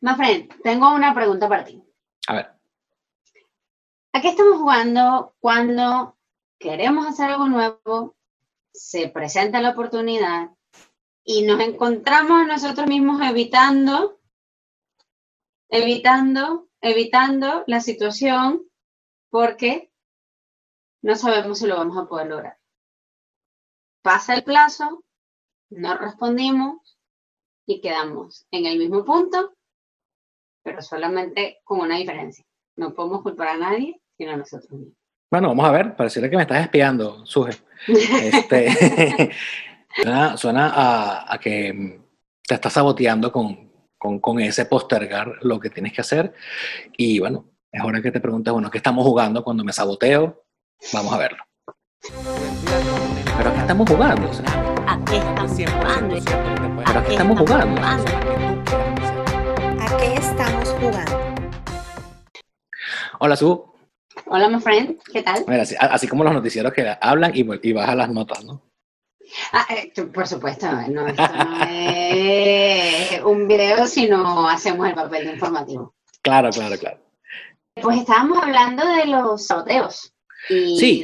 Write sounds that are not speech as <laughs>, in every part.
Mafren, tengo una pregunta para ti. A ver. ¿A qué estamos jugando cuando queremos hacer algo nuevo, se presenta la oportunidad y nos encontramos nosotros mismos evitando, evitando, evitando la situación porque no sabemos si lo vamos a poder lograr? Pasa el plazo, no respondimos y quedamos en el mismo punto, pero solamente con una diferencia. No podemos culpar a nadie, sino a nosotros mismos. Bueno, vamos a ver, pareciera que me estás espiando, Suje. Este, <laughs> suena, a, que te estás saboteando con, con, ese postergar lo que tienes que hacer. Y bueno, es hora que te preguntes, bueno, ¿qué estamos jugando cuando me saboteo? Vamos a verlo. ¿Pero qué estamos jugando? ¿A qué estamos jugando? ¿Pero a qué estamos jugando? Hola, Su. Hola, my friend, ¿qué tal? así, como los noticieros que hablan y, y bajan las notas, ¿no? Ah, eh, por supuesto, no, esto no es un video, sino hacemos el papel de informativo. Claro, claro, claro. Pues estábamos hablando de los sorteos y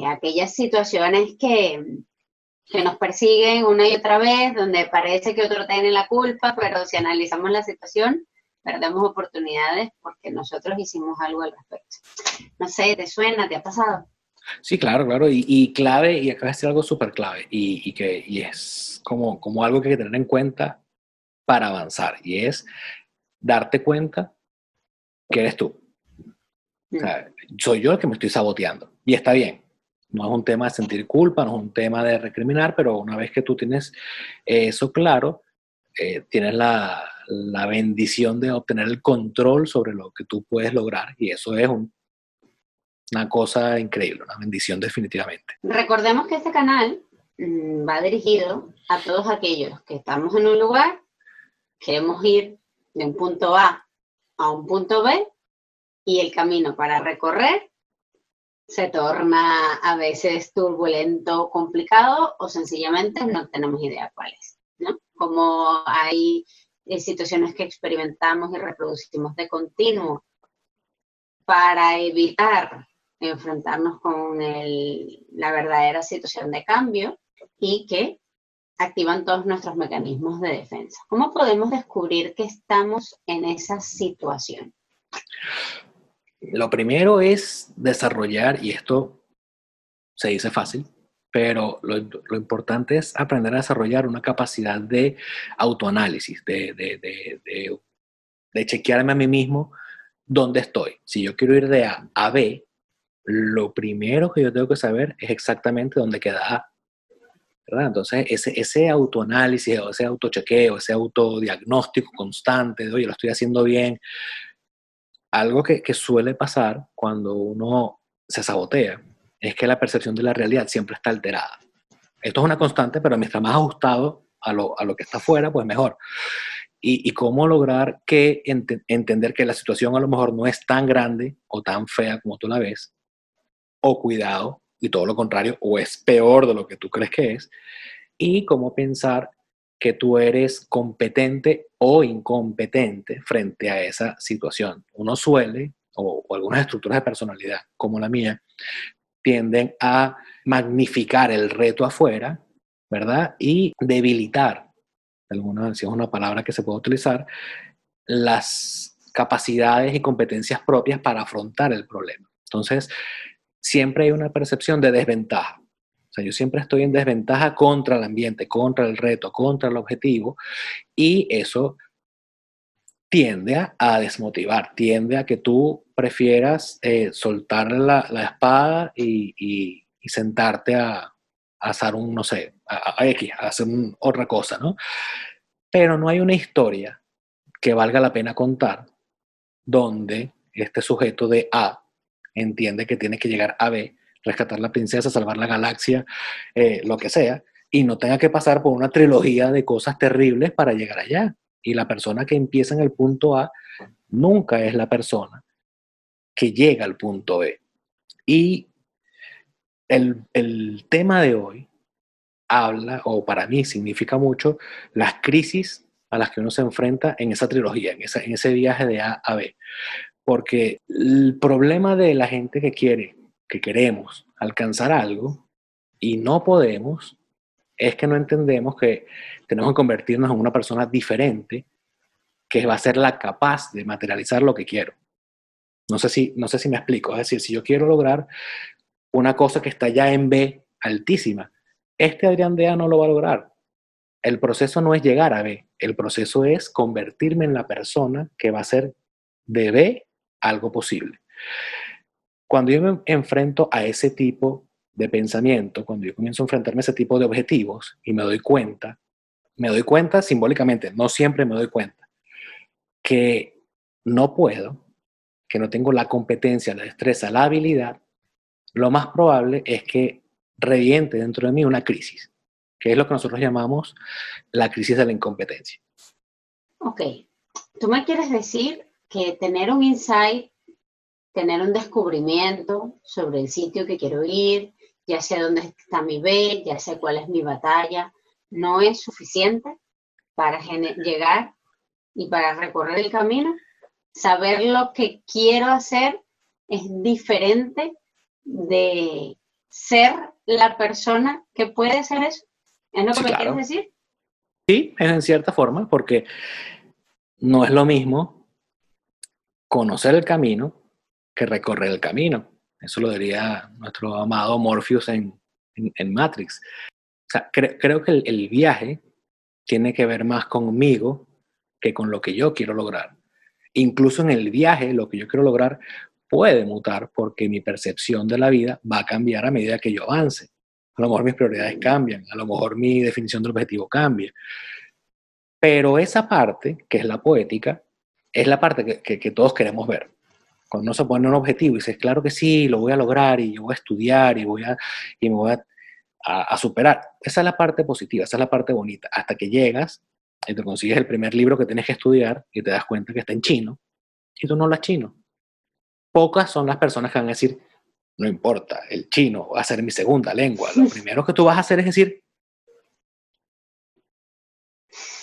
de aquellas situaciones que, que nos persiguen una y otra vez, donde parece que otro tiene la culpa, pero si analizamos la situación, perdemos oportunidades porque nosotros hicimos algo al respecto. No sé, ¿te suena? ¿Te ha pasado? Sí, claro, claro. Y, clave, y acá de algo súper clave, y, que y es como, como algo que hay que tener en cuenta para avanzar, y es darte cuenta que eres tú. O sea, soy yo el que me estoy saboteando, y está bien. No es un tema de sentir culpa, no es un tema de recriminar, pero una vez que tú tienes eso claro, eh, tienes la, la bendición de obtener el control sobre lo que tú puedes lograr y eso es una cosa increíble, una bendición definitivamente. Recordemos que este canal mm, va dirigido a todos aquellos que estamos en un lugar, queremos ir de un punto A a un punto B y el camino para recorrer se torna a veces turbulento, complicado o sencillamente no tenemos idea cuál es, ¿no? Como hay situaciones que experimentamos y reproducimos de continuo para evitar enfrentarnos con la verdadera situación de cambio y que activan todos nuestros mecanismos de defensa. ¿Cómo podemos descubrir que estamos en esa situación? Lo primero es desarrollar, y esto se dice fácil, pero lo, importante es aprender a desarrollar una capacidad de autoanálisis, de, de, de, chequearme a mí mismo dónde estoy. Si yo quiero ir de A a B, lo primero que yo tengo que saber es exactamente dónde queda A. ¿verdad? Entonces, ese, ese autoanálisis, ese autochequeo, ese autodiagnóstico constante de, oye, lo estoy haciendo bien, algo que suele pasar cuando uno se sabotea es que la percepción de la realidad siempre está alterada. Esto es una constante, pero mientras más ajustado a lo, a lo que está afuera, pues mejor. Y, y cómo lograr que entender que la situación a lo mejor no es tan grande o tan fea como tú la ves, o cuidado, y todo lo contrario, o es peor de lo que tú crees que es, y cómo pensar que tú eres competente o incompetente frente a esa situación. Uno suele, o, o algunas estructuras de personalidad como la mía, tienden a magnificar el reto afuera, ¿verdad? Y debilitar, alguna, si es una palabra que se puede utilizar, las capacidades y competencias propias para afrontar el problema. Entonces, siempre hay una percepción de desventaja. O sea, yo siempre estoy en desventaja contra el ambiente, contra el reto, contra el objetivo, y eso tiende a, desmotivar, tiende a que tú prefieras eh, soltar la, espada y, sentarte a, hacer un, no sé, a, a hacer otra cosa, ¿no? Pero no hay una historia que valga la pena contar donde este sujeto de A entiende que tiene que llegar a B, rescatar la princesa, salvar la galaxia, eh, lo que sea, y no tenga que pasar por una trilogía de cosas terribles para llegar allá. Y la persona que empieza en el punto A nunca es la persona que llega al punto B. Y el, el tema de hoy habla, o para mí significa mucho, las crisis a las que uno se enfrenta en esa trilogía, en, en ese viaje de A a B. Porque el problema de la gente que quiere, que queremos alcanzar algo y no podemos, es que no entendemos que tenemos que convertirnos en una persona diferente que va a ser la capaz de materializar lo que quiero. No sé si, no sé si me explico. Es decir, si yo quiero lograr una cosa que está ya en B altísima, este Adrián de no lo va a lograr. El proceso no es llegar a B, el proceso es convertirme en la persona que va a ser de B algo posible. Cuando yo me enfrento a ese tipo de pensamiento, cuando yo comienzo a enfrentarme a ese tipo de objetivos y me doy cuenta, me doy cuenta simbólicamente, no siempre me doy cuenta, que no puedo, que no tengo la competencia, la destreza, la habilidad, lo más probable es que reviente dentro de mí una crisis, que es lo que nosotros llamamos la crisis de la incompetencia. Ok, tú me quieres decir que tener un insight, tener un descubrimiento sobre el sitio que quiero ir, ya sé dónde está mi B, ya sé cuál es mi batalla, no es suficiente para llegar y para recorrer el camino. Saber lo que quiero hacer es diferente de ser la persona que puede hacer eso. ¿Es lo que me quieres decir? Sí, es en cierta forma, porque no es lo mismo conocer el camino que recorrer el camino. Eso lo diría nuestro amado Morpheus en, Matrix. O sea, creo que el, viaje tiene que ver más conmigo que con lo que yo quiero lograr. Incluso en el viaje, lo que yo quiero lograr puede mutar porque mi percepción de la vida va a cambiar a medida que yo avance. A lo mejor mis prioridades cambian, a lo mejor mi definición del objetivo cambia. Pero esa parte, que es la poética, es la parte que todos queremos ver. Cuando uno se pone un objetivo y dices, claro que sí, lo voy a lograr y yo voy a estudiar y, voy a, y me voy a, a, superar. Esa es la parte positiva, esa es la parte bonita. Hasta que llegas y te consigues el primer libro que tienes que estudiar y te das cuenta que está en chino y tú no hablas chino. Pocas son las personas que van a decir, no importa, el chino va a ser mi segunda lengua. Lo <laughs> primero que tú vas a hacer es decir,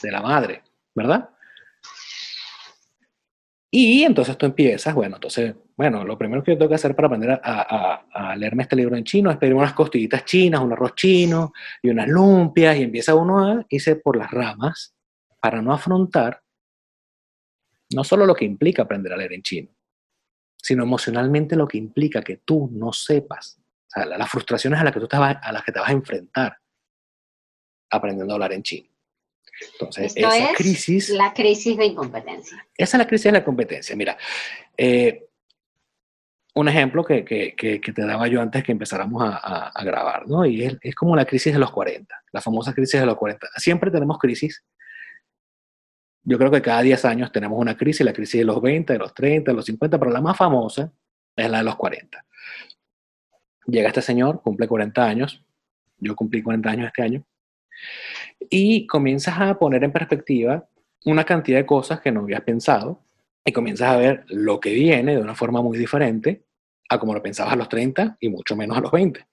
de la madre, ¿verdad? Y entonces tú empiezas, bueno, entonces, bueno, lo primero que yo tengo que hacer para aprender a, leerme este libro en chino es pedir unas costillitas chinas, un arroz chino y unas lumpias, y empieza uno a irse por las ramas para no afrontar no solo lo que implica aprender a leer en chino, sino emocionalmente lo que implica que tú no sepas, o sea, las frustraciones a las que tú te vas, a las que te vas a enfrentar aprendiendo a hablar en chino. Entonces, esa crisis... La crisis de incompetencia. Esa es la crisis de la competencia. Mira, eh, un ejemplo que, que, que, te daba yo antes que empezáramos a, a, grabar, ¿no? Y es, es, como la crisis de los 40, la famosa crisis de los 40. Siempre tenemos crisis. Yo creo que cada 10 años tenemos una crisis, la crisis de los 20, de los 30, de los 50, pero la más famosa es la de los 40. Llega este señor, cumple 40 años, yo cumplí 40 años este año, y comienzas a poner en perspectiva una cantidad de cosas que no habías pensado y comienzas a ver lo que viene de una forma muy diferente a como lo pensabas a los 30 y mucho menos a los 20.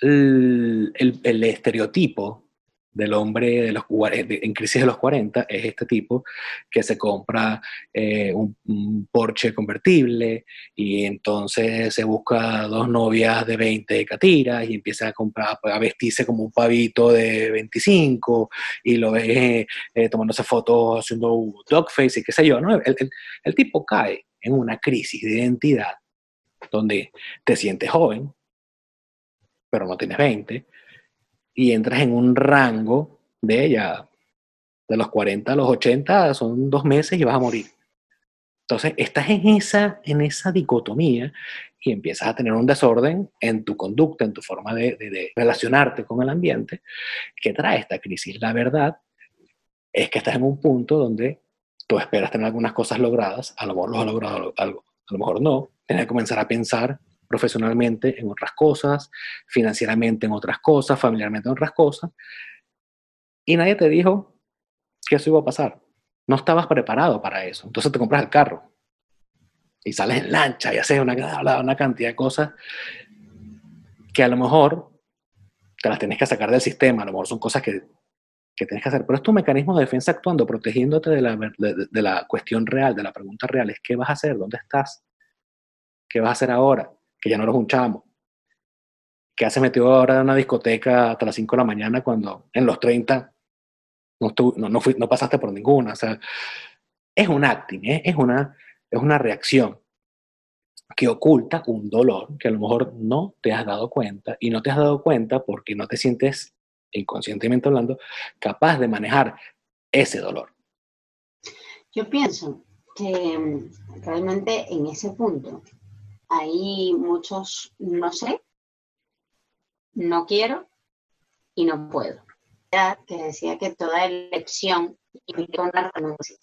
El, el, el estereotipo del hombre de los, en crisis de los 40 es este tipo que se compra eh, un, Porsche convertible y entonces se busca dos novias de 20 catiras y empieza a comprar a vestirse como un pavito de 25 y lo ve eh, tomándose fotos haciendo dogface y qué sé yo, ¿no? El, el tipo cae en una crisis de identidad donde te sientes joven, pero no tienes 20, y entras en un rango de ella, de los 40 a los 80, son dos meses y vas a morir. Entonces, estás en esa, en esa dicotomía y empiezas a tener un desorden en tu conducta, en tu forma de, relacionarte con el ambiente, que trae esta crisis. La verdad es que estás en un punto donde tú esperas tener algunas cosas logradas, a lo mejor lo has logrado algo, a lo mejor no, tienes que comenzar a pensar profesionalmente en otras cosas, financieramente en otras cosas, familiarmente en otras cosas. Y nadie te dijo que eso iba a pasar. No estabas preparado para eso. Entonces te compras el carro y sales en lancha y haces una, una cantidad de cosas que a lo mejor te las tienes que sacar del sistema. A lo mejor son cosas que que tienes que hacer. Pero es tu mecanismo de defensa actuando, protegiéndote de la, de, la cuestión real, de la pregunta real. Es qué vas a hacer, dónde estás, qué vas a hacer ahora, que ya no eres un chamo. ¿Qué haces metido ahora en una discoteca hasta las 5 de la mañana cuando en los 30 no, no, no, no pasaste por ninguna? O sea, es un acting, ¿eh? es, una, es una reacción que oculta un dolor que a lo mejor no te has dado cuenta y no te has dado cuenta porque no te sientes inconscientemente hablando capaz de manejar ese dolor. Yo pienso que mm, realmente en ese punto hay muchos no sé, no quiero y no puedo. Que decía que toda elección implica una renuncia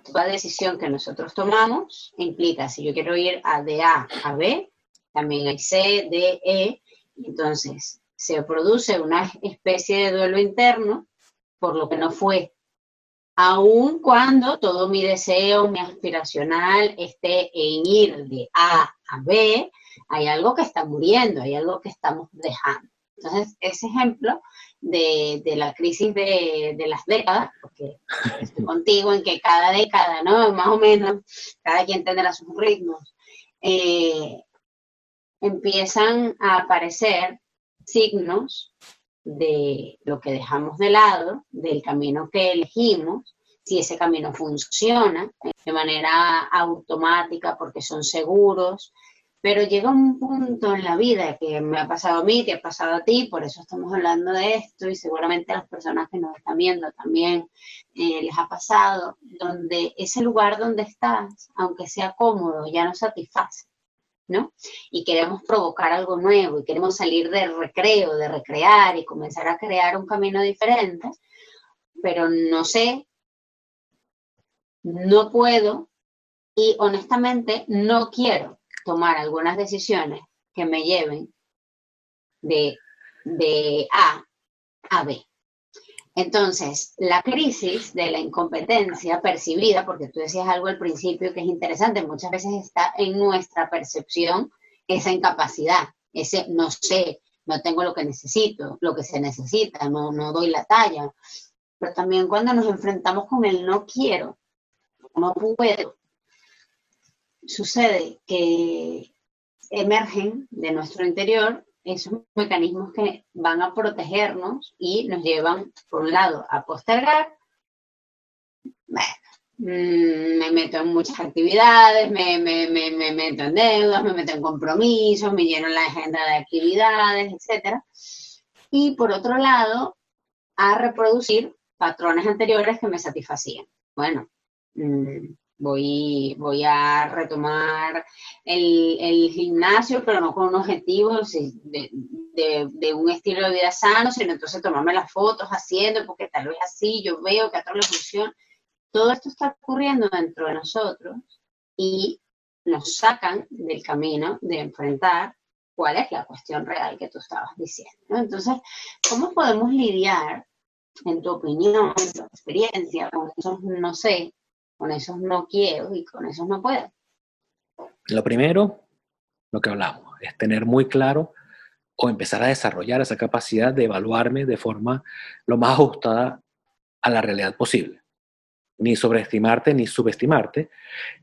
toda decisión que nosotros tomamos implica, si yo quiero ir a de A a B, también hay C, D, E, entonces se produce una especie de duelo interno por lo que no fue, aun cuando todo mi deseo, mi aspiracional esté en ir de A a B, hay algo que está muriendo, hay algo que estamos dejando. Entonces, ese ejemplo de, la crisis de, las décadas, porque estoy <laughs> contigo en que cada década, ¿no? Más o menos, cada quien tendrá sus ritmos, eh, empiezan a aparecer signos de lo que dejamos de lado, del camino que elegimos, si ese camino funciona de manera automática porque son seguros, pero llega un punto en la vida que me ha pasado a mí, que ha pasado a ti, por eso estamos hablando de esto y seguramente a las personas que nos están viendo también eh, les ha pasado, donde ese lugar donde estás, aunque sea cómodo, ya no satisface, ¿no? Y queremos provocar algo nuevo y queremos salir del recreo, de recrear y comenzar a crear un camino diferente, pero no sé, no puedo y honestamente no quiero tomar algunas decisiones que me lleven de, de A a B. Entonces, la crisis de la incompetencia percibida, porque tú decías algo al principio que es interesante, muchas veces está en nuestra percepción esa incapacidad, ese no sé, no tengo lo que necesito, lo que se necesita, no, no doy la talla. Pero también cuando nos enfrentamos con el no quiero, no puedo, sucede que emergen de nuestro interior esos mecanismos que van a protegernos y nos llevan, por un lado, a postergar. Mm, me meto en muchas actividades, me, meto en deudas, me meto en compromisos, me lleno la agenda de actividades, etc. Y por otro lado, a reproducir patrones anteriores que me satisfacían. Bueno, mm, Voy, voy a retomar el, gimnasio, pero no con un objetivo de, un estilo de vida sano, sino entonces tomarme las fotos haciendo, porque tal vez así yo veo que a todos les funciona. Todo esto está ocurriendo dentro de nosotros y nos sacan del camino de enfrentar cuál es la cuestión real que tú estabas diciendo. Entonces, ¿cómo podemos lidiar, en tu opinión, en tu experiencia, con esos no sé, con esos no quiero y con esos no puedo. Lo primero, lo que hablamos, es tener muy claro o empezar a desarrollar esa capacidad de evaluarme de forma lo más ajustada a la realidad posible. Ni sobreestimarte ni subestimarte,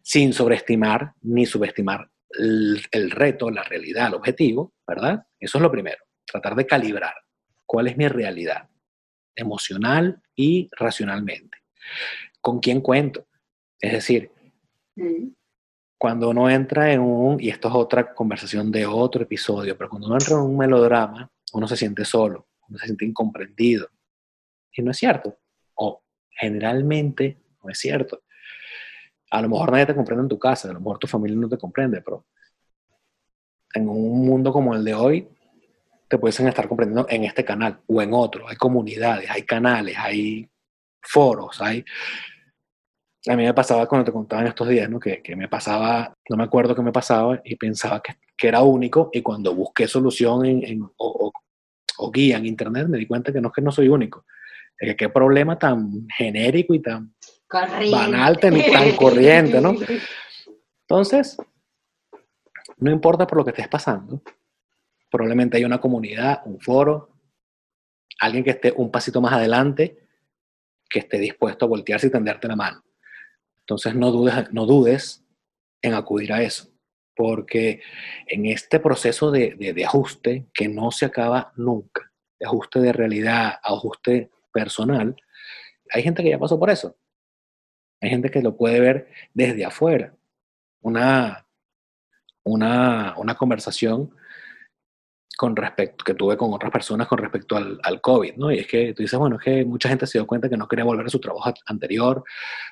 sin sobreestimar ni subestimar el, reto, la realidad, el objetivo, ¿verdad? Eso es lo primero, tratar de calibrar cuál es mi realidad emocional y racionalmente. ¿Con quién cuento? Es decir, mm. cuando uno entra en un, y esto es otra conversación de otro episodio, pero cuando uno entra en un melodrama, uno se siente solo, uno se siente incomprendido. Y no es cierto. O generalmente no es cierto. A lo mejor nadie te comprende en tu casa, a lo mejor tu familia no te comprende, pero en un mundo como el de hoy, te pueden estar comprendiendo en este canal o en otro. Hay comunidades, hay canales, hay foros, hay a mí me pasaba cuando te contaba en estos días, ¿no? Que, que me pasaba, no me acuerdo qué me pasaba y pensaba que, que era único y cuando busqué solución en, en o, o, guía en internet me di cuenta que no es que no soy único, es que qué problema tan genérico y tan banal, tan, tan <laughs> corriente, ¿no? Entonces, no importa por lo que estés pasando, probablemente hay una comunidad, un foro, alguien que esté un pasito más adelante, que esté dispuesto a voltearse y tenderte la mano. Entonces no dudes, no dudes en acudir a eso, porque en este proceso de, de ajuste que no se acaba nunca, de ajuste de realidad, ajuste personal, hay gente que ya pasó por eso. Hay gente que lo puede ver desde afuera. Una, una, una conversación con respecto, que tuve con otras personas con respecto al, al, COVID, ¿no? Y es que tú dices, bueno, es que mucha gente se dio cuenta que no quería volver a su trabajo anterior,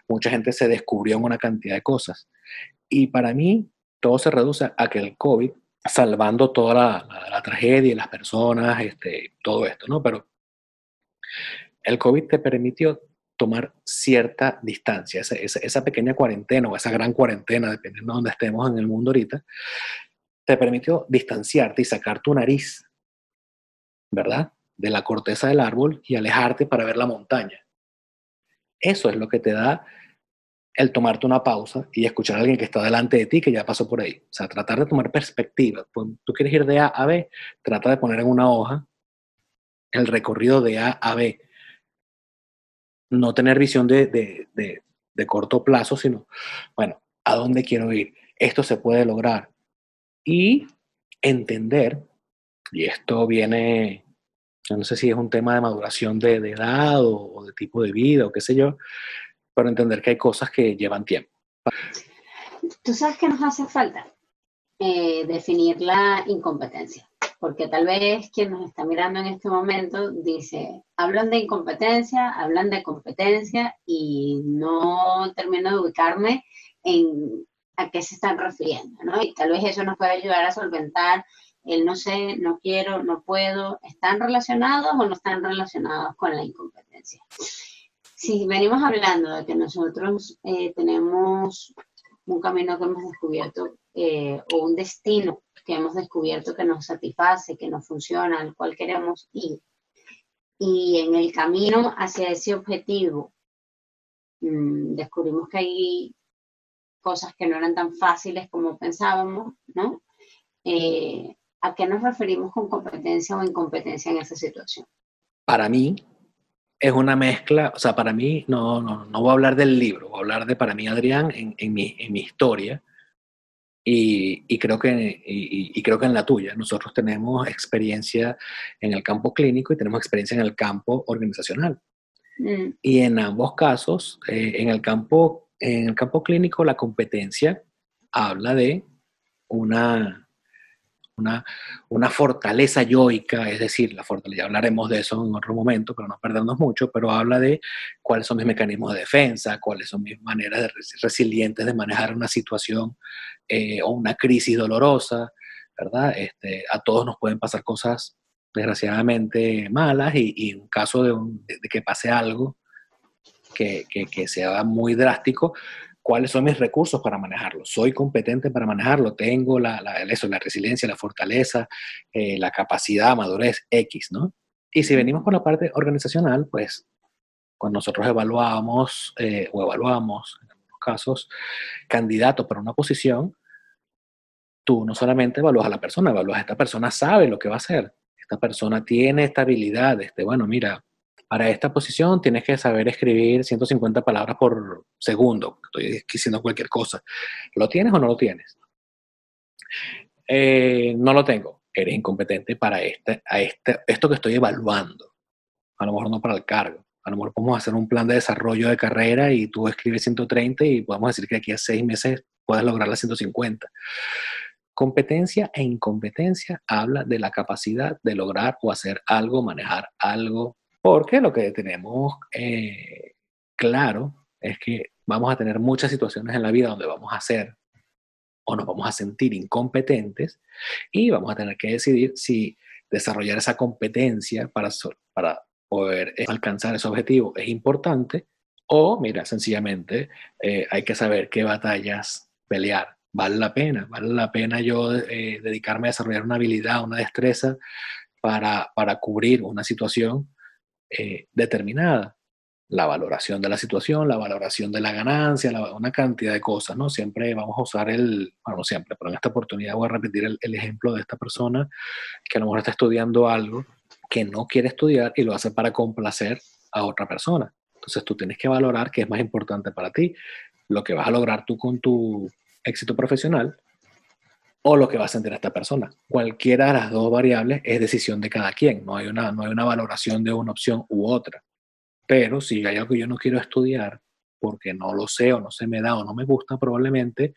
mucha gente se descubrió en una cantidad de cosas. Y para mí, todo se reduce a que el COVID, salvando toda la, la, la tragedia, las personas, este, todo esto, ¿no? Pero el COVID te permitió tomar cierta distancia, esa, esa, esa, pequeña cuarentena o esa gran cuarentena, dependiendo de dónde estemos en el mundo ahorita, te permitió distanciarte y sacar tu nariz, ¿verdad? De la corteza del árbol y alejarte para ver la montaña. Eso es lo que te da el tomarte una pausa y escuchar a alguien que está delante de ti que ya pasó por ahí. O sea, tratar de tomar perspectiva. Pues, tú quieres ir de A a B, trata de poner en una hoja el recorrido de A a B no tener visión de, de, de, de, corto plazo, sino, bueno, ¿a dónde quiero ir? Esto se puede lograr. Y entender, y esto viene, no sé si es un tema de maduración de, edad o, de tipo de vida o qué sé yo, pero entender que hay cosas que llevan tiempo. ¿Tú sabes qué nos hace falta? Eh, definir la incompetencia porque tal vez quien nos está mirando en este momento dice, hablan de incompetencia, hablan de competencia y no termino de ubicarme en a qué se están refiriendo, ¿no? Y tal vez eso nos puede ayudar a solventar el no sé, no quiero, no puedo, ¿están relacionados o no están relacionados con la incompetencia? Si venimos hablando de que nosotros eh, tenemos un camino que hemos descubierto eh, o un destino que hemos descubierto que nos satisface, que nos funciona, al cual queremos ir. Y en el camino hacia ese objetivo mmm, descubrimos que hay cosas que no eran tan fáciles como pensábamos, ¿no? Eh, ¿A qué nos referimos con competencia o incompetencia en esa situación? Para mí es una mezcla, o sea, para mí no, no, no voy a hablar del libro, voy a hablar de para mí, Adrián, en, en, mi, en mi historia y, y, creo que, y, y, creo que en la tuya. Nosotros tenemos experiencia en el campo clínico y tenemos experiencia en el campo organizacional. Mm. Y en ambos casos, eh, en, el campo, en el campo clínico, la competencia habla de una, una, una, fortaleza yoica, es decir, la fortaleza, hablaremos de eso en otro momento, pero no perdernos mucho, pero habla de cuáles son mis mecanismos de defensa, cuáles son mis maneras de resilientes de manejar una situación eh, o una crisis dolorosa, ¿verdad? Este, a todos nos pueden pasar cosas desgraciadamente malas y, y en caso de, un, de, de, que pase algo que, que, que sea muy drástico, cuáles son mis recursos para manejarlo. Soy competente para manejarlo, tengo la, la, eso, la resiliencia, la fortaleza, eh, la capacidad, madurez X, ¿no? Y si venimos por la parte organizacional, pues cuando nosotros evaluamos eh, o evaluamos, en algunos casos, candidatos para una posición, tú no solamente evalúas a la persona, evalúas a esta persona sabe lo que va a hacer, esta persona tiene esta habilidad, este, bueno, mira, para esta posición tienes que saber escribir 150 palabras por segundo. Estoy diciendo cualquier cosa. ¿Lo tienes o no lo tienes? Eh, no lo tengo. Eres incompetente para este, a este, esto que estoy evaluando. A lo mejor no para el cargo. A lo mejor podemos hacer un plan de desarrollo de carrera y tú escribes 130 y podemos decir que aquí a seis meses puedes lograr las 150. Competencia e incompetencia habla de la capacidad de lograr o hacer algo, manejar algo, porque lo que tenemos eh, claro es que vamos a tener muchas situaciones en la vida donde vamos a ser o nos vamos a sentir incompetentes y vamos a tener que decidir si desarrollar esa competencia para, para poder alcanzar ese objetivo es importante o, mira, sencillamente eh, hay que saber qué batallas pelear. Vale la pena, vale la pena yo eh, dedicarme a desarrollar una habilidad, una destreza para, para cubrir una situación eh, determinada. La valoración de la situación, la valoración de la ganancia, la, una cantidad de cosas, ¿no? Siempre vamos a usar el, bueno, no siempre, pero en esta oportunidad voy a repetir el, el ejemplo de esta persona que a lo mejor está estudiando algo que no quiere estudiar y lo hace para complacer a otra persona. Entonces tú tienes que valorar qué es más importante para ti, lo que vas a lograr tú con tu éxito profesional o lo que va a sentir esta persona. Cualquiera de las dos variables es decisión de cada quien, no hay una, no hay una valoración de una opción u otra. Pero si hay algo que yo no quiero estudiar porque no lo sé o no se me da o no me gusta, probablemente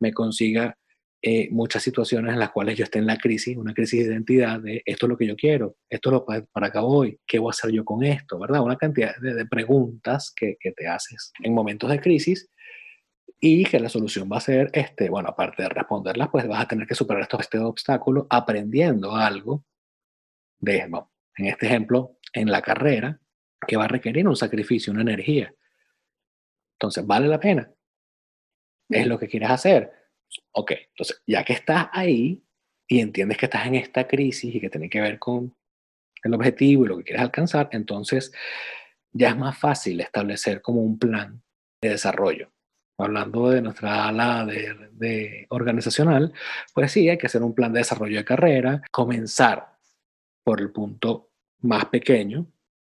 me consiga eh, muchas situaciones en las cuales yo esté en la crisis, una crisis de identidad de esto es lo que yo quiero, esto es lo para, para acá voy, ¿qué voy a hacer yo con esto? ¿Verdad? Una cantidad de, preguntas que, que, te haces en momentos de crisis y que la solución va a ser, este, bueno, aparte de responderlas, pues vas a tener que superar estos este obstáculos aprendiendo algo de, en este ejemplo, en la carrera, que va a requerir un sacrificio, una energía. Entonces, ¿vale la pena? ¿Es lo que quieres hacer? Ok, entonces ya que estás ahí y entiendes que estás en esta crisis y que tiene que ver con el objetivo y lo que quieres alcanzar, entonces ya es más fácil establecer como un plan de desarrollo. Hablando de nuestra ala de, de organizacional, pues sí, hay que hacer un plan de desarrollo de carrera, comenzar por el punto más pequeño.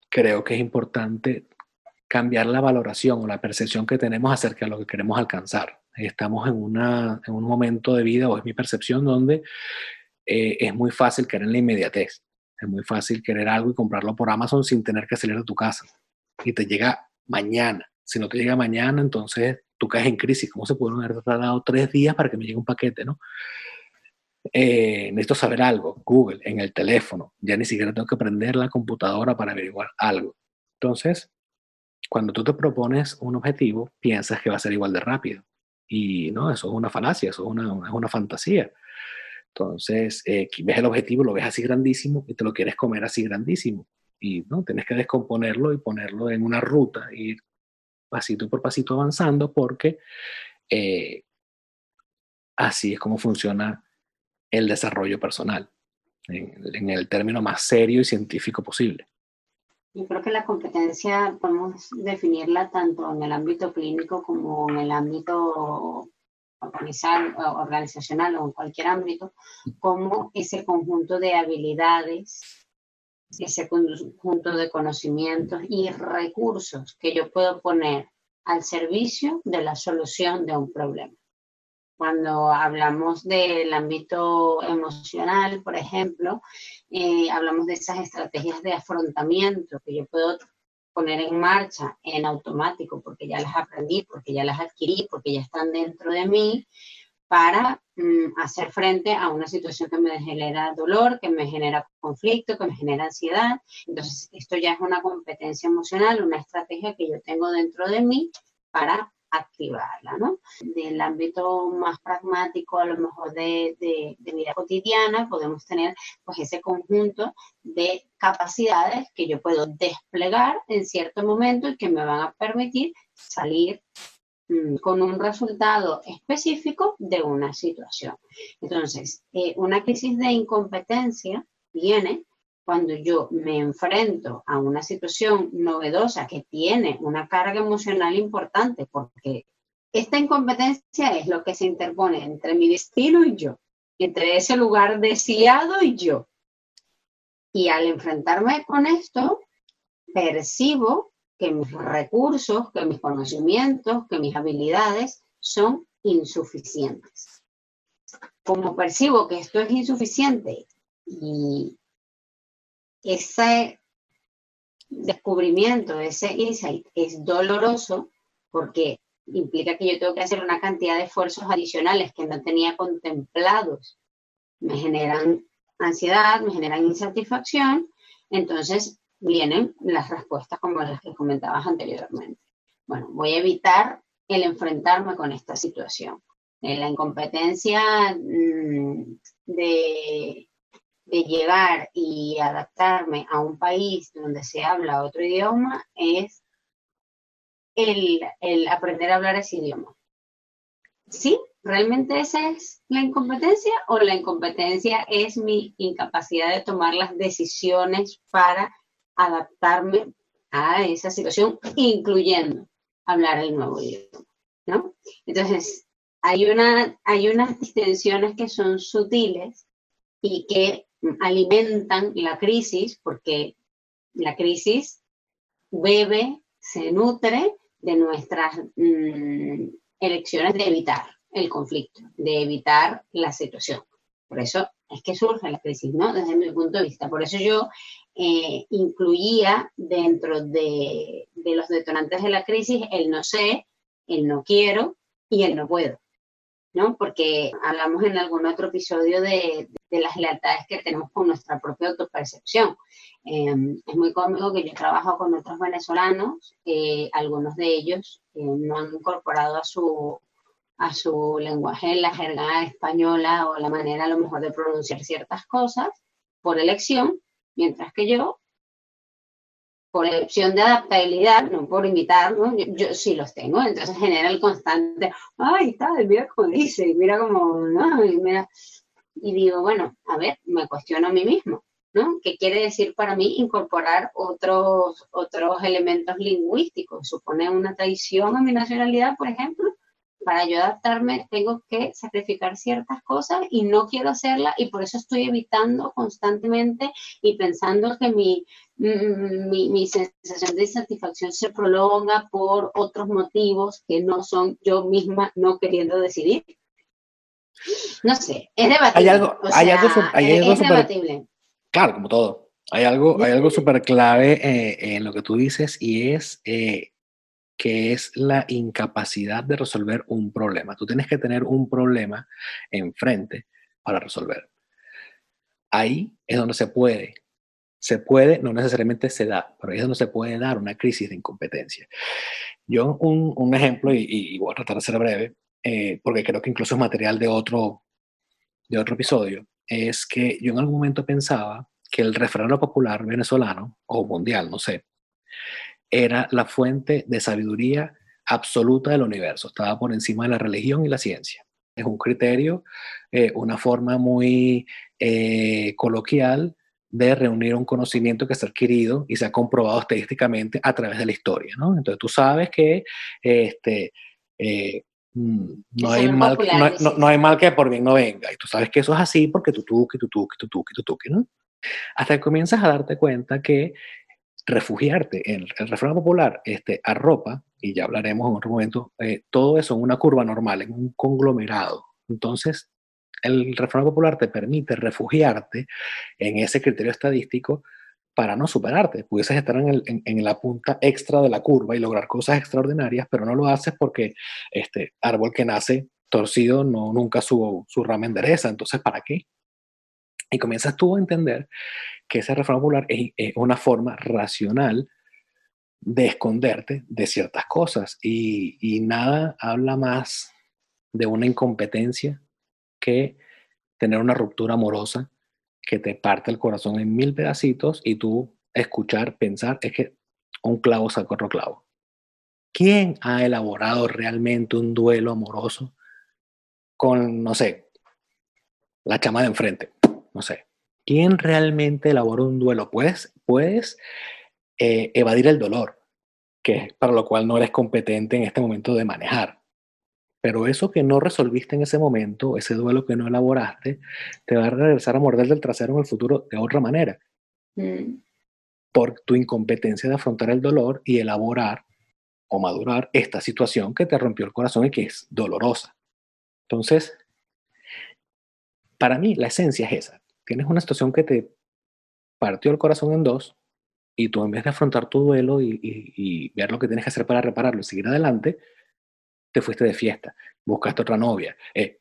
Creo que es importante cambiar la valoración o la percepción que tenemos acerca de lo que queremos alcanzar estamos en, una, en un momento de vida, o es mi percepción, donde eh, es muy fácil querer en la inmediatez. Es muy fácil querer algo y comprarlo por Amazon sin tener que salir de tu casa. Y te llega mañana. Si no te llega mañana, entonces tú caes en crisis. ¿Cómo se puede haber tardado tres días para que me llegue un paquete, no? Eh, necesito saber algo. Google, en el teléfono. Ya ni siquiera tengo que prender la computadora para averiguar algo. Entonces, cuando tú te propones un objetivo, piensas que va a ser igual de rápido. Y no, eso es una falacia, eso es una, es una fantasía. Entonces, eh, ves el objetivo, lo ves así grandísimo y te lo quieres comer así grandísimo. Y no, tienes que descomponerlo y ponerlo en una ruta, ir pasito por pasito avanzando, porque eh, así es como funciona el desarrollo personal, en el término más serio y científico posible. Yo creo que la competencia podemos definirla tanto en el ámbito clínico como en el ámbito organizacional o en cualquier ámbito, como ese conjunto de habilidades, ese conjunto de conocimientos y recursos que yo puedo poner al servicio de la solución de un problema. Cuando hablamos del ámbito emocional, por ejemplo, eh, hablamos de esas estrategias de afrontamiento que yo puedo poner en marcha en automático porque ya las aprendí, porque ya las adquirí, porque ya están dentro de mí para mm, hacer frente a una situación que me genera dolor, que me genera conflicto, que me genera ansiedad. Entonces, esto ya es una competencia emocional, una estrategia que yo tengo dentro de mí para activarla, ¿no? Del ámbito más pragmático, a lo mejor de, de, vida cotidiana, podemos tener pues ese conjunto de capacidades que yo puedo desplegar en cierto momento y que me van a permitir salir con un resultado específico de una situación. Entonces, eh, una crisis de incompetencia viene cuando yo me enfrento a una situación novedosa que tiene una carga emocional importante, porque esta incompetencia es lo que se interpone entre mi destino y yo, entre ese lugar deseado y yo. Y al enfrentarme con esto, percibo que mis recursos, que mis conocimientos, que mis habilidades son insuficientes. Como percibo que esto es insuficiente y ese descubrimiento, ese insight es doloroso porque implica que yo tengo que hacer una cantidad de esfuerzos adicionales que no tenía contemplados. Me generan ansiedad, me generan insatisfacción, entonces vienen las respuestas como las que comentabas anteriormente. Bueno, voy a evitar el enfrentarme con esta situación. La incompetencia mm, de de llegar y adaptarme a un país donde se habla otro idioma es el, aprender a hablar ese idioma. ¿Sí? ¿Realmente esa es la incompetencia o la incompetencia es mi incapacidad de tomar las decisiones para adaptarme a esa situación, incluyendo hablar el nuevo idioma? Entonces, hay, una, hay unas distinciones que son sutiles y que alimentan la crisis porque la crisis bebe, se nutre de nuestras mm, elecciones de evitar el conflicto, de evitar la situación. Por eso es que surge la crisis, ¿no? Desde mi punto de vista. Por eso yo eh, incluía dentro de, los detonantes de la crisis el no sé, el no quiero y el no puedo, ¿no? Porque hablamos en algún otro episodio de, las lealtades que tenemos con nuestra propia autopercepción. Em, es muy cómico que yo trabajo con otros venezolanos, algunos de ellos eh, no han incorporado a su, a su lenguaje la jerga española o la manera a lo mejor de pronunciar ciertas cosas por elección, mientras que yo, por elección de adaptabilidad, no por imitar, Yo, sí los tengo, entonces genera el constante, ay, tal, mira cómo dice, mira cómo, y digo, bueno, a ver, me cuestiono a mí mismo, ¿no? ¿Qué quiere decir para mí incorporar otros, otros elementos lingüísticos? ¿Supone una traición a mi nacionalidad, por ejemplo? Para yo adaptarme tengo que sacrificar ciertas cosas y no quiero hacerlas y por eso estoy evitando constantemente y pensando que mi, mm, mi, mi, sensación de insatisfacción se prolonga por otros motivos que no son yo misma no queriendo decidir. No sé, es debatible. Hay algo, hay algo, hay algo es debatible. Claro, como todo. Hay algo, hay algo súper clave eh, en lo que tú dices y es eh, que es la incapacidad de resolver un problema. Tú tienes que tener un problema enfrente para resolver. Ahí es donde se puede. Se puede, no necesariamente se da, pero ahí es donde se puede dar una crisis de incompetencia. Yo un, ejemplo, y, voy a tratar de ser breve, eh, porque creo que incluso es material de otro, de otro episodio, es que yo en algún momento pensaba que el refrán popular venezolano, o mundial, no sé, era la fuente de sabiduría absoluta del universo, estaba por encima de la religión y la ciencia. Es un criterio, eh, una forma muy eh, coloquial de reunir un conocimiento que se ha adquirido y se ha comprobado estadísticamente a través de la historia, ¿no? Entonces tú sabes que este, eh, mm, no, hay mal, no, hay mal que por bien no venga, y tú sabes que eso es así porque tú tú, que tú tú, que tú tú, que tú tú, ¿no? Hasta que comienzas a darte cuenta que refugiarte en el refrán popular este, arropa, y ya hablaremos en otro momento, eh, todo eso en una curva normal, en un conglomerado. Entonces, el refrán popular te permite refugiarte en ese criterio estadístico para no superarte. Pudieses estar en, en, la punta extra de la curva y lograr cosas extraordinarias, pero no lo haces porque este árbol que nace torcido no, nunca su, su rama endereza. Entonces, ¿para qué? Y comienzas tú a entender que esa reforma popular es, una forma racional de esconderte de ciertas cosas. Y, nada habla más de una incompetencia que tener una ruptura amorosa que te parte el corazón en mil pedacitos y tú escuchar, pensar, es que un clavo saca otro clavo. ¿Quién ha elaborado realmente un duelo amoroso con, no sé, la chama de enfrente? No sé. ¿Quién realmente elabora un duelo? Puedes, puedes eh, evadir el dolor, que es para lo cual no eres competente en este momento de manejar. Pero eso que no resolviste en ese momento, ese duelo que no elaboraste, te va a regresar a morder del trasero en el futuro de otra manera. Mm. Por tu incompetencia de afrontar el dolor y elaborar o madurar esta situación que te rompió el corazón y que es dolorosa. Entonces, para mí la esencia es esa tienes una situación que te partió el corazón en dos y tú en vez de afrontar tu duelo y, ver lo que tienes que hacer para repararlo y seguir adelante, te fuiste de fiesta, buscaste otra novia. Eh,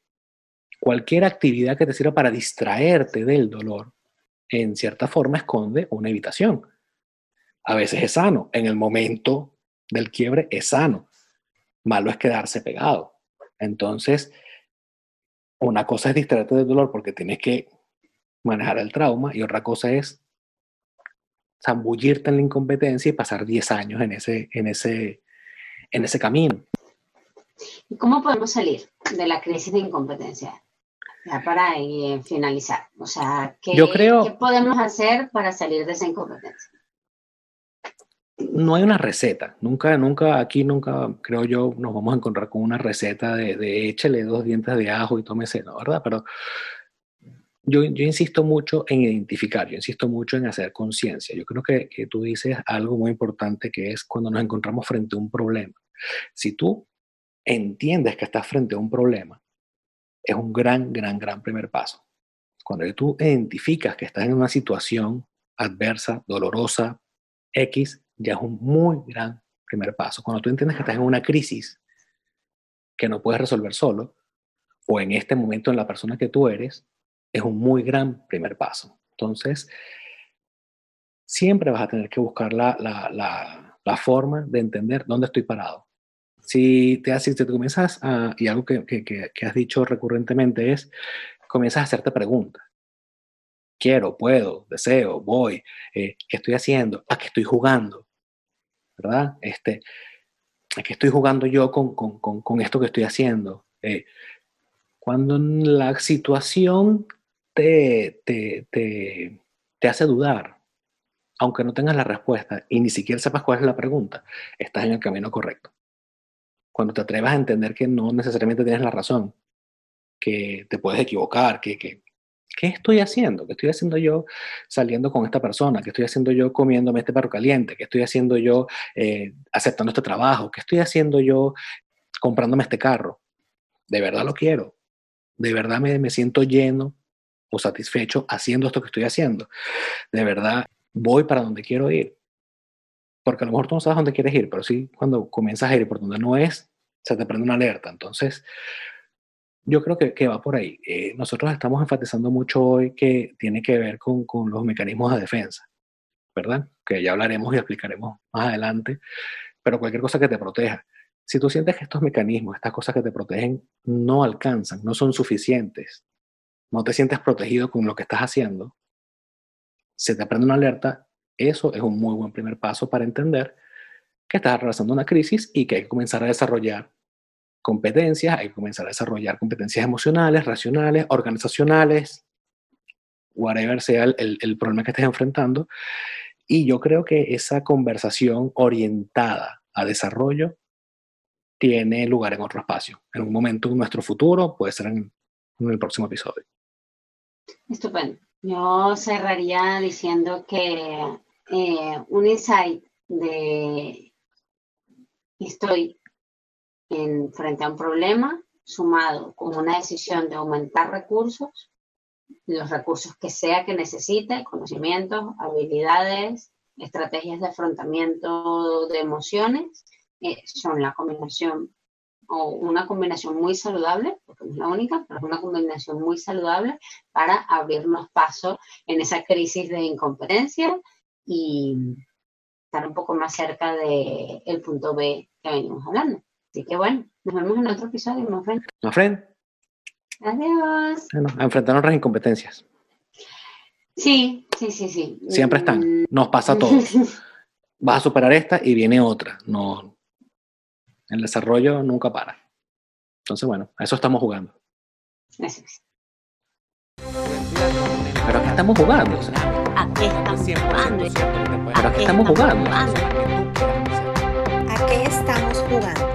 cualquier actividad que te sirva para distraerte del dolor, en cierta forma esconde una evitación. A veces es sano, en el momento del quiebre es sano. Malo es quedarse pegado. Entonces, una cosa es distraerte del dolor porque tienes que manejar el trauma y otra cosa es zambullirte en la incompetencia y pasar 10 años en ese, en ese, en ese camino. ¿Cómo podemos salir de la crisis de incompetencia? Ya para finalizar. O sea, ¿qué, ¿qué podemos hacer para salir de esa incompetencia? No hay una receta. Nunca, nunca, aquí nunca, creo yo, nos vamos a encontrar con una receta de, de échele dos dientes de ajo y tómese, ¿no? ¿Verdad? Pero yo, insisto mucho en identificar, yo insisto mucho en hacer conciencia. Yo creo que, que tú dices algo muy importante que es cuando nos encontramos frente a un problema. Si tú entiendes que estás frente a un problema, es un gran, gran, gran primer paso. Cuando tú identificas que estás en una situación adversa, dolorosa, X, ya es un muy gran primer paso. Cuando tú entiendes que estás en una crisis que no puedes resolver solo, o en este momento en la persona que tú eres, es un muy gran primer paso. Entonces, siempre vas a tener que buscar la, la, la, forma de entender dónde estoy parado. Si te, haces, te comienzas a, y algo que, que, que, has dicho recurrentemente es, comienzas a hacerte preguntas. Quiero, puedo, deseo, voy, eh, ¿qué estoy haciendo? ¿A qué estoy jugando? ¿Verdad? Este, ¿A qué estoy jugando yo con, con, con, con esto que estoy haciendo? Eh, cuando la situación te, te, te, te hace dudar, aunque no tengas la respuesta y ni siquiera sepas cuál es la pregunta, estás en el camino correcto. Cuando te atrevas a entender que no necesariamente tienes la razón, que te puedes equivocar, que, que ¿qué estoy haciendo? ¿Qué estoy haciendo yo saliendo con esta persona? ¿Qué estoy haciendo yo comiéndome este perro caliente? ¿Qué estoy haciendo yo eh, aceptando este trabajo? ¿Qué estoy haciendo yo comprándome este carro? ¿De verdad lo quiero? ¿De verdad me, me siento lleno o satisfecho haciendo esto que estoy haciendo. De verdad, voy para donde quiero ir. Porque a lo mejor tú no sabes dónde quieres ir, pero sí cuando comienzas a ir por donde no es, se te prende una alerta. Entonces, yo creo que, que va por ahí. Eh, nosotros estamos enfatizando mucho hoy que tiene que ver con, con los mecanismos de defensa, ¿verdad? Que ya hablaremos y explicaremos más adelante, pero cualquier cosa que te proteja. Si tú sientes que estos mecanismos, estas cosas que te protegen, no alcanzan, no son suficientes, no te sientes protegido con lo que estás haciendo, se te prende una alerta, eso es un muy buen primer paso para entender que estás atravesando una crisis y que hay que comenzar a desarrollar competencias, hay que comenzar a desarrollar competencias emocionales, racionales, organizacionales, whatever sea el, el problema que estés enfrentando. Y yo creo que esa conversación orientada a desarrollo tiene lugar en otro espacio. En un momento en nuestro futuro, puede ser en, en el próximo episodio. Estupendo. Yo cerraría diciendo que eh, un insight de estoy en, frente a un problema sumado con una decisión de aumentar recursos, los recursos que sea que necesite, conocimientos, habilidades, estrategias de afrontamiento de emociones, eh, son la combinación o una combinación muy saludable, porque no es la única, pero es una combinación muy saludable para abrirnos paso en esa crisis de incompetencia y estar un poco más cerca del el punto B que venimos hablando. Así que bueno, nos vemos en otro episodio, my friend. My friend. Adiós. Bueno, a enfrentar nuestras incompetencias. Sí, sí, sí, sí. Siempre están. Nos pasa a todos. <laughs> Vas a superar esta y viene otra. No, el desarrollo nunca para. Entonces, bueno, a eso estamos jugando. Eso es. Pero aquí estamos jugando. O sea, ¿A qué estamos jugando? pero aquí estamos jugando. ¿A qué estamos jugando?